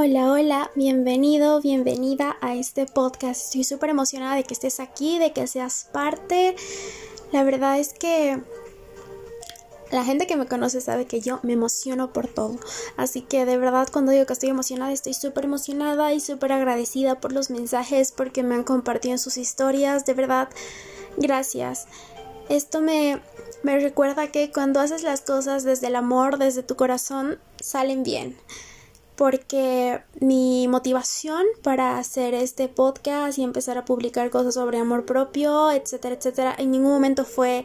Hola, hola, bienvenido, bienvenida a este podcast. Estoy súper emocionada de que estés aquí, de que seas parte. La verdad es que la gente que me conoce sabe que yo me emociono por todo. Así que de verdad cuando digo que estoy emocionada, estoy súper emocionada y súper agradecida por los mensajes, porque me han compartido en sus historias. De verdad, gracias. Esto me, me recuerda que cuando haces las cosas desde el amor, desde tu corazón, salen bien porque mi motivación para hacer este podcast y empezar a publicar cosas sobre amor propio, etcétera, etcétera, en ningún momento fue,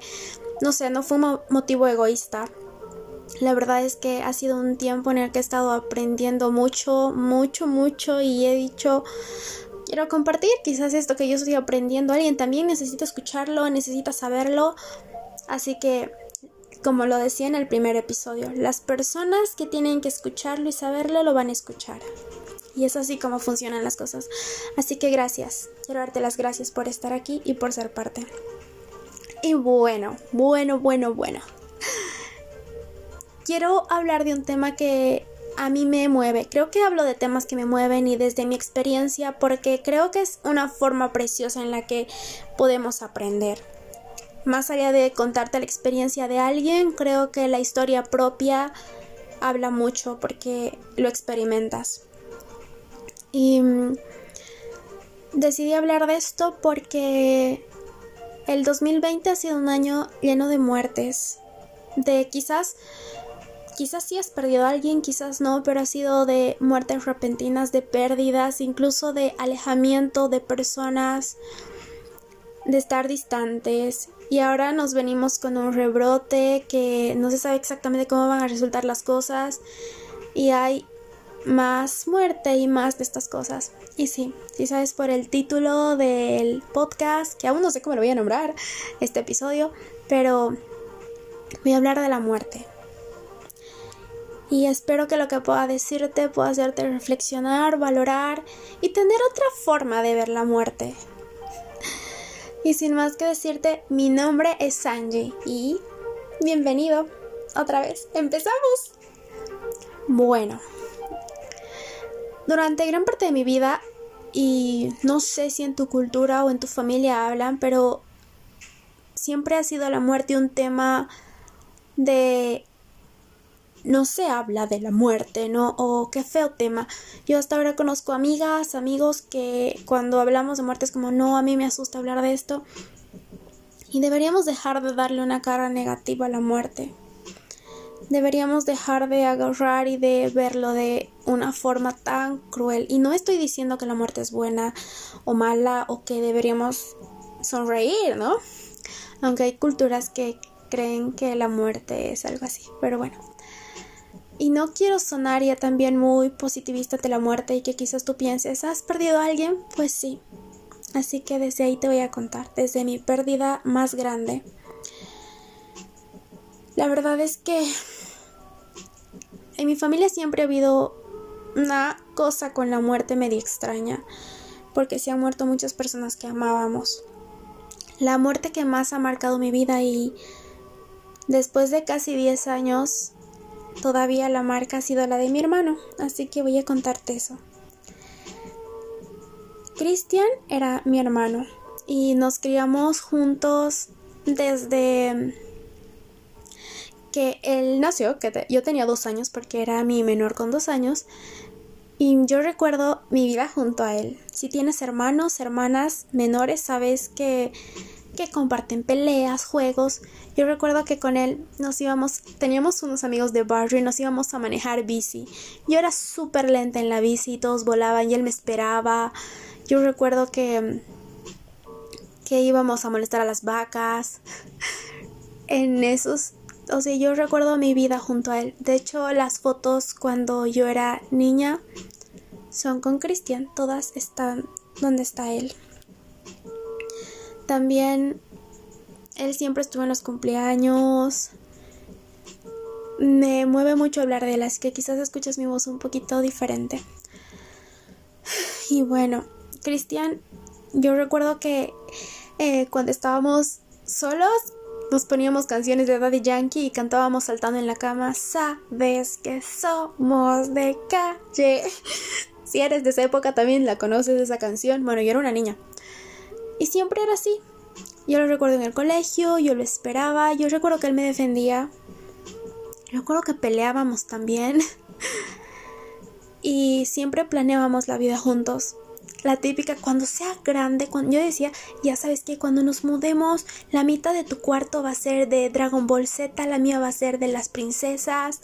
no sé, no fue un motivo egoísta. La verdad es que ha sido un tiempo en el que he estado aprendiendo mucho, mucho, mucho y he dicho, quiero compartir quizás esto que yo estoy aprendiendo. Alguien también necesita escucharlo, necesita saberlo. Así que como lo decía en el primer episodio, las personas que tienen que escucharlo y saberlo lo van a escuchar. Y es así como funcionan las cosas. Así que gracias. Quiero darte las gracias por estar aquí y por ser parte. Y bueno, bueno, bueno, bueno. Quiero hablar de un tema que a mí me mueve. Creo que hablo de temas que me mueven y desde mi experiencia porque creo que es una forma preciosa en la que podemos aprender. Más allá de contarte la experiencia de alguien, creo que la historia propia habla mucho porque lo experimentas. Y mm, decidí hablar de esto porque el 2020 ha sido un año lleno de muertes. De quizás, quizás sí has perdido a alguien, quizás no, pero ha sido de muertes repentinas, de pérdidas, incluso de alejamiento de personas, de estar distantes y ahora nos venimos con un rebrote que no se sabe exactamente cómo van a resultar las cosas y hay más muerte y más de estas cosas. Y sí, si sabes por el título del podcast, que aún no sé cómo lo voy a nombrar este episodio, pero voy a hablar de la muerte. Y espero que lo que pueda decirte pueda hacerte reflexionar, valorar y tener otra forma de ver la muerte. Y sin más que decirte, mi nombre es Sanji y bienvenido otra vez. ¡Empezamos! Bueno, durante gran parte de mi vida, y no sé si en tu cultura o en tu familia hablan, pero siempre ha sido la muerte un tema de no se habla de la muerte, ¿no? O qué feo tema. Yo hasta ahora conozco amigas, amigos que cuando hablamos de muerte es como, no, a mí me asusta hablar de esto. Y deberíamos dejar de darle una cara negativa a la muerte. Deberíamos dejar de agarrar y de verlo de una forma tan cruel. Y no estoy diciendo que la muerte es buena o mala o que deberíamos sonreír, ¿no? Aunque hay culturas que creen que la muerte es algo así. Pero bueno, y no quiero sonar ya también muy positivista de la muerte y que quizás tú pienses, ¿has perdido a alguien? Pues sí. Así que desde ahí te voy a contar, desde mi pérdida más grande. La verdad es que en mi familia siempre ha habido una cosa con la muerte medio extraña, porque se han muerto muchas personas que amábamos. La muerte que más ha marcado mi vida y después de casi 10 años Todavía la marca ha sido la de mi hermano, así que voy a contarte eso. Cristian era mi hermano y nos criamos juntos desde que él nació, que yo tenía dos años porque era mi menor con dos años, y yo recuerdo mi vida junto a él. Si tienes hermanos, hermanas menores, sabes que que comparten peleas, juegos. Yo recuerdo que con él nos íbamos, teníamos unos amigos de barrio y nos íbamos a manejar bici. Yo era súper lenta en la bici, todos volaban y él me esperaba. Yo recuerdo que que íbamos a molestar a las vacas. en esos, o sea, yo recuerdo mi vida junto a él. De hecho, las fotos cuando yo era niña son con Cristian, todas están donde está él. También él siempre estuvo en los cumpleaños. Me mueve mucho hablar de él, así que quizás escuches mi voz un poquito diferente. Y bueno, Cristian, yo recuerdo que eh, cuando estábamos solos, nos poníamos canciones de Daddy Yankee y cantábamos saltando en la cama. Sabes que somos de calle. si eres de esa época también la conoces esa canción. Bueno, yo era una niña. Y siempre era así. Yo lo recuerdo en el colegio, yo lo esperaba, yo recuerdo que él me defendía. Recuerdo que peleábamos también. y siempre planeábamos la vida juntos la típica cuando sea grande, cuando yo decía, ya sabes que cuando nos mudemos, la mitad de tu cuarto va a ser de Dragon Ball Z, la mía va a ser de las princesas.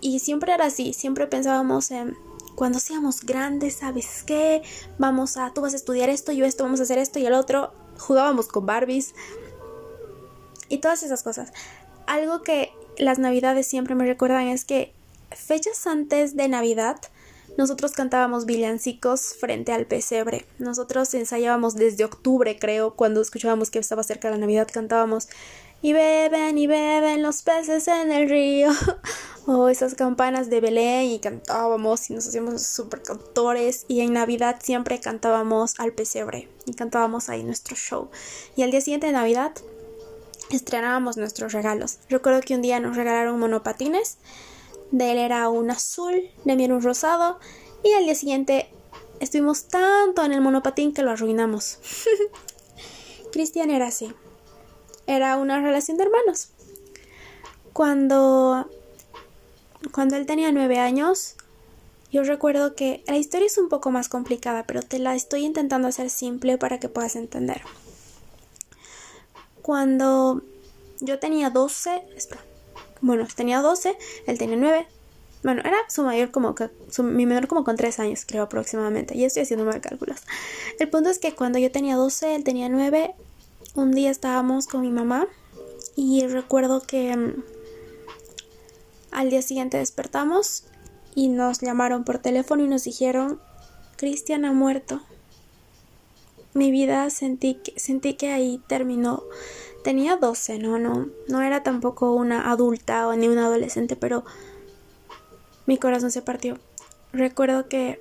Y siempre era así, siempre pensábamos en cuando seamos grandes, ¿sabes qué? Vamos a, tú vas a estudiar esto, yo esto, vamos a hacer esto y el otro. Jugábamos con Barbies. Y todas esas cosas. Algo que las navidades siempre me recuerdan es que fechas antes de Navidad, nosotros cantábamos villancicos frente al pesebre. Nosotros ensayábamos desde octubre, creo, cuando escuchábamos que estaba cerca la Navidad, cantábamos y beben y beben los peces en el río. o esas campanas de Belén y cantábamos y nos hacíamos super cantores y en Navidad siempre cantábamos al pesebre y cantábamos ahí nuestro show. Y al día siguiente de Navidad estrenábamos nuestros regalos. Recuerdo que un día nos regalaron monopatines de él era un azul, de mí era un rosado y al día siguiente estuvimos tanto en el monopatín que lo arruinamos. Cristian era así. Era una relación de hermanos. Cuando cuando él tenía nueve años, yo recuerdo que la historia es un poco más complicada, pero te la estoy intentando hacer simple para que puedas entender. Cuando yo tenía 12, espera, bueno, tenía 12, él tenía 9. Bueno, era su mayor como que, mi menor como con 3 años, creo aproximadamente. Y estoy haciendo mal cálculos. El punto es que cuando yo tenía 12, él tenía 9. Un día estábamos con mi mamá y recuerdo que mm, al día siguiente despertamos y nos llamaron por teléfono y nos dijeron, Cristian ha muerto. Mi vida sentí que, sentí que ahí terminó tenía 12, no, no, no era tampoco una adulta o ni una adolescente, pero mi corazón se partió. Recuerdo que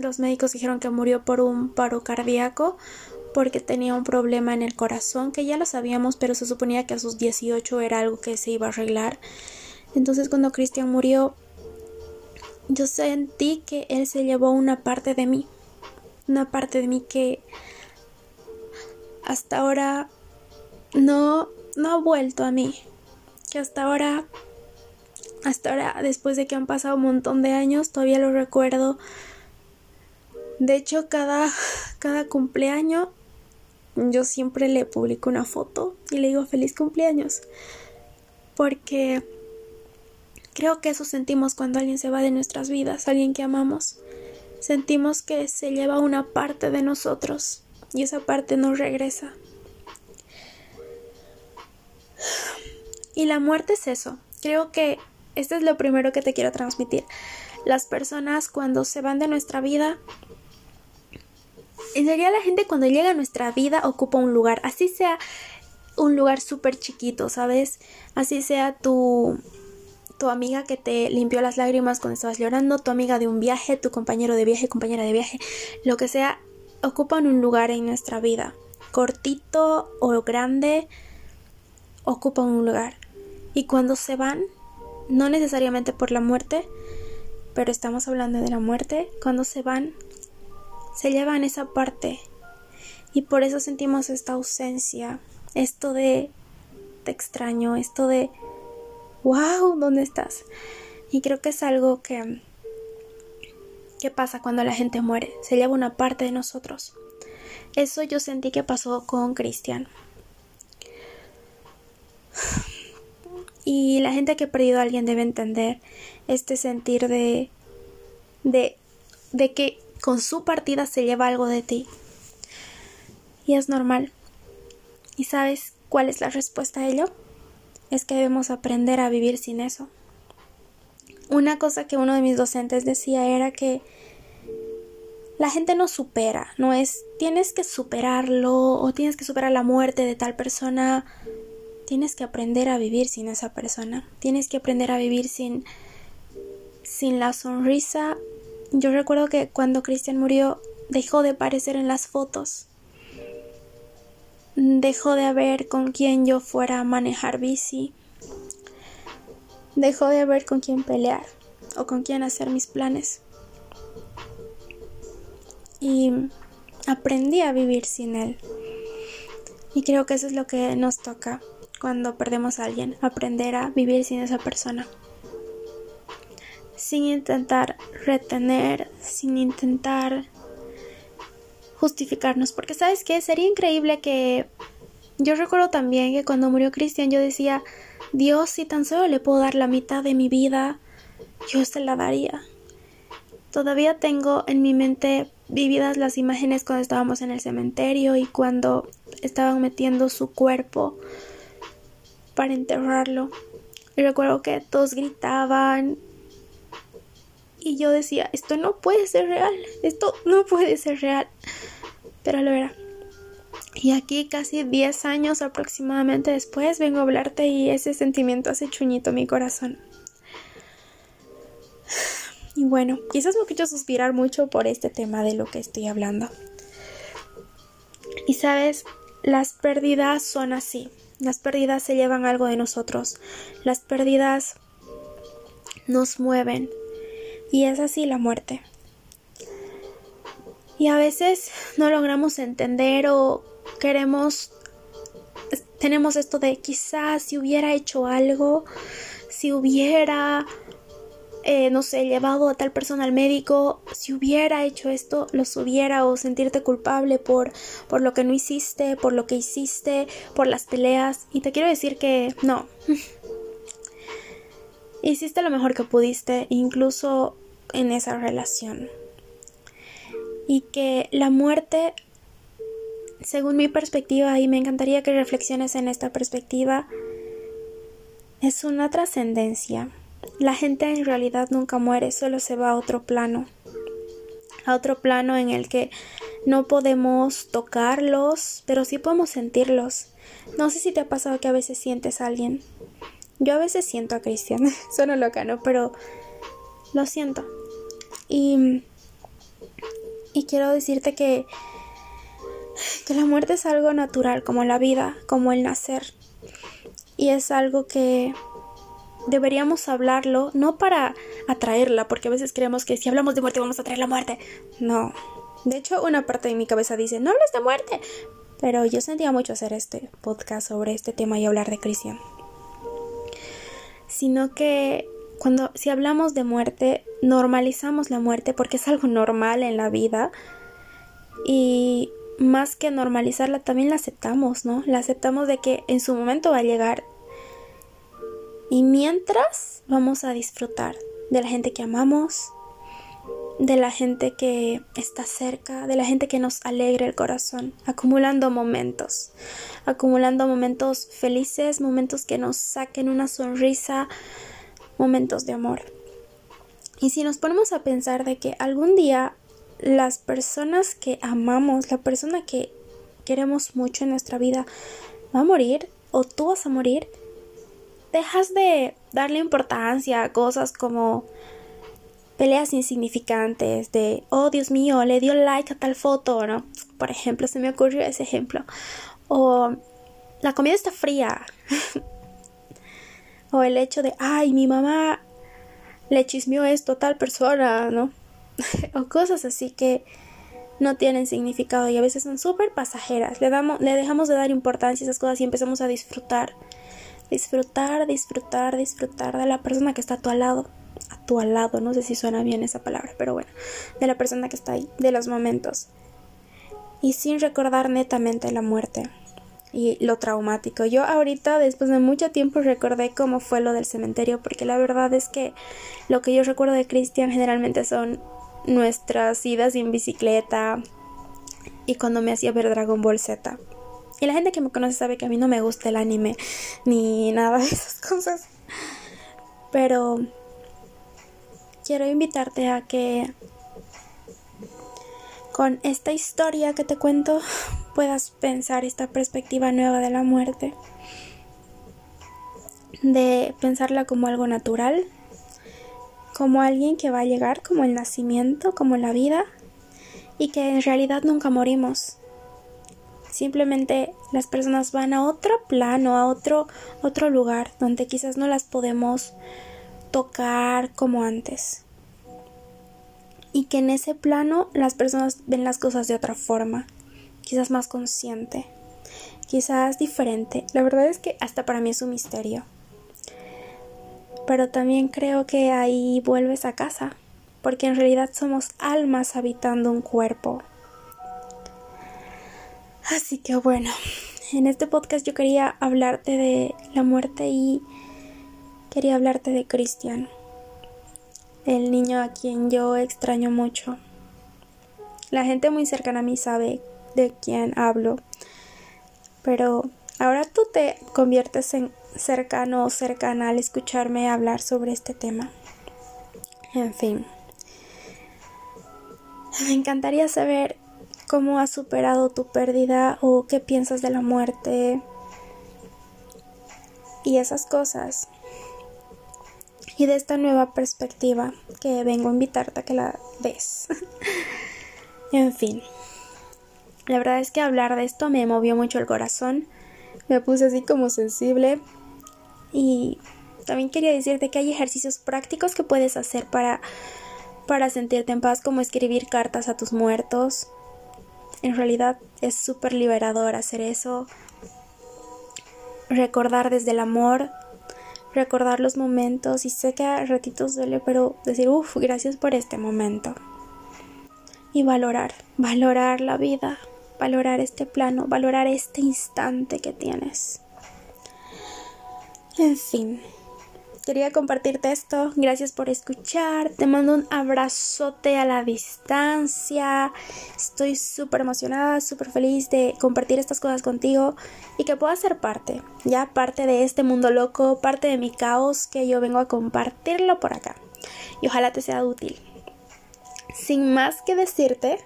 los médicos dijeron que murió por un paro cardíaco porque tenía un problema en el corazón, que ya lo sabíamos, pero se suponía que a sus 18 era algo que se iba a arreglar. Entonces cuando Cristian murió, yo sentí que él se llevó una parte de mí, una parte de mí que hasta ahora no, no ha vuelto a mí. Que hasta ahora, hasta ahora, después de que han pasado un montón de años, todavía lo recuerdo. De hecho, cada, cada cumpleaños yo siempre le publico una foto y le digo feliz cumpleaños. Porque creo que eso sentimos cuando alguien se va de nuestras vidas, alguien que amamos. Sentimos que se lleva una parte de nosotros y esa parte no regresa. Y la muerte es eso. Creo que esto es lo primero que te quiero transmitir. Las personas cuando se van de nuestra vida, en realidad la gente cuando llega a nuestra vida ocupa un lugar, así sea un lugar súper chiquito, ¿sabes? Así sea tu, tu amiga que te limpió las lágrimas cuando estabas llorando, tu amiga de un viaje, tu compañero de viaje, compañera de viaje, lo que sea, ocupan un lugar en nuestra vida, cortito o grande, ocupan un lugar. Y cuando se van, no necesariamente por la muerte, pero estamos hablando de la muerte, cuando se van, se llevan esa parte. Y por eso sentimos esta ausencia, esto de te extraño, esto de wow, ¿dónde estás? Y creo que es algo que ¿Qué pasa cuando la gente muere? Se lleva una parte de nosotros. Eso yo sentí que pasó con Cristian. Y la gente que ha perdido a alguien debe entender este sentir de, de, de que con su partida se lleva algo de ti. Y es normal. ¿Y sabes cuál es la respuesta a ello? Es que debemos aprender a vivir sin eso. Una cosa que uno de mis docentes decía era que la gente no supera, no es tienes que superarlo o tienes que superar la muerte de tal persona tienes que aprender a vivir sin esa persona. Tienes que aprender a vivir sin sin la sonrisa. Yo recuerdo que cuando Cristian murió dejó de aparecer en las fotos. dejó de haber con quien yo fuera a manejar bici, dejó de haber con quien pelear o con quien hacer mis planes. Y aprendí a vivir sin él. Y creo que eso es lo que nos toca cuando perdemos a alguien, aprender a vivir sin esa persona. Sin intentar retener, sin intentar justificarnos, porque sabes que sería increíble que yo recuerdo también que cuando murió Cristian yo decía, Dios, si tan solo le puedo dar la mitad de mi vida, yo se la daría. Todavía tengo en mi mente vividas las imágenes cuando estábamos en el cementerio y cuando estaban metiendo su cuerpo para enterrarlo. Y recuerdo que todos gritaban y yo decía, esto no puede ser real, esto no puede ser real. Pero lo era. Y aquí casi 10 años aproximadamente después vengo a hablarte y ese sentimiento hace chuñito mi corazón. Y bueno, quizás me quiero suspirar mucho por este tema de lo que estoy hablando. Y sabes, las pérdidas son así. Las pérdidas se llevan algo de nosotros. Las pérdidas nos mueven. Y es así la muerte. Y a veces no logramos entender o queremos, tenemos esto de quizás si hubiera hecho algo, si hubiera eh, no sé, llevado a tal persona al médico, si hubiera hecho esto, los hubiera o sentirte culpable por, por lo que no hiciste, por lo que hiciste, por las peleas. Y te quiero decir que no. hiciste lo mejor que pudiste, incluso en esa relación. Y que la muerte, según mi perspectiva, y me encantaría que reflexiones en esta perspectiva, es una trascendencia la gente en realidad nunca muere, solo se va a otro plano. A otro plano en el que no podemos tocarlos, pero sí podemos sentirlos. No sé si te ha pasado que a veces sientes a alguien. Yo a veces siento a Cristian. Suena loca, ¿no? Pero lo siento. Y, y quiero decirte que, que la muerte es algo natural, como la vida, como el nacer. Y es algo que deberíamos hablarlo no para atraerla, porque a veces creemos que si hablamos de muerte vamos a traer la muerte. No. De hecho, una parte de mi cabeza dice, no hables de muerte. Pero yo sentía mucho hacer este podcast sobre este tema y hablar de Cristian. Sino que cuando si hablamos de muerte, normalizamos la muerte porque es algo normal en la vida. Y más que normalizarla, también la aceptamos, ¿no? La aceptamos de que en su momento va a llegar y mientras vamos a disfrutar de la gente que amamos, de la gente que está cerca, de la gente que nos alegra el corazón, acumulando momentos, acumulando momentos felices, momentos que nos saquen una sonrisa, momentos de amor. Y si nos ponemos a pensar de que algún día las personas que amamos, la persona que queremos mucho en nuestra vida, va a morir o tú vas a morir, dejas de darle importancia a cosas como peleas insignificantes de, oh Dios mío, le dio like a tal foto, ¿no? Por ejemplo, se me ocurrió ese ejemplo. O la comida está fría. o el hecho de, ay, mi mamá le chismeó esto a tal persona, ¿no? o cosas así que no tienen significado y a veces son súper pasajeras. Le, damos, le dejamos de dar importancia a esas cosas y empezamos a disfrutar disfrutar, disfrutar, disfrutar de la persona que está a tu lado, a tu lado, no sé si suena bien esa palabra, pero bueno, de la persona que está ahí, de los momentos. Y sin recordar netamente la muerte y lo traumático. Yo ahorita, después de mucho tiempo, recordé cómo fue lo del cementerio, porque la verdad es que lo que yo recuerdo de Cristian generalmente son nuestras idas en bicicleta y cuando me hacía ver Dragon Ball Z. Y la gente que me conoce sabe que a mí no me gusta el anime ni nada de esas cosas. Pero quiero invitarte a que con esta historia que te cuento puedas pensar esta perspectiva nueva de la muerte. De pensarla como algo natural, como alguien que va a llegar, como el nacimiento, como la vida, y que en realidad nunca morimos Simplemente las personas van a otro plano, a otro otro lugar donde quizás no las podemos tocar como antes. Y que en ese plano las personas ven las cosas de otra forma, quizás más consciente, quizás diferente. La verdad es que hasta para mí es un misterio. Pero también creo que ahí vuelves a casa, porque en realidad somos almas habitando un cuerpo. Así que bueno, en este podcast yo quería hablarte de la muerte y quería hablarte de Cristian, el niño a quien yo extraño mucho. La gente muy cercana a mí sabe de quién hablo, pero ahora tú te conviertes en cercano o cercana al escucharme hablar sobre este tema. En fin, me encantaría saber cómo has superado tu pérdida o qué piensas de la muerte y esas cosas. Y de esta nueva perspectiva que vengo a invitarte a que la ves. en fin. La verdad es que hablar de esto me movió mucho el corazón. Me puse así como sensible. Y también quería decirte que hay ejercicios prácticos que puedes hacer para, para sentirte en paz, como escribir cartas a tus muertos, en realidad es súper liberador hacer eso. Recordar desde el amor, recordar los momentos y sé que a ratitos duele, pero decir, uff, gracias por este momento. Y valorar, valorar la vida, valorar este plano, valorar este instante que tienes. En fin, quería compartirte esto. Gracias por escuchar. Te mando un abrazote a la distancia. Estoy súper emocionada, súper feliz de compartir estas cosas contigo y que puedas ser parte, ya parte de este mundo loco, parte de mi caos que yo vengo a compartirlo por acá. Y ojalá te sea útil. Sin más que decirte,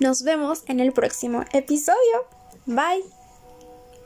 nos vemos en el próximo episodio. Bye.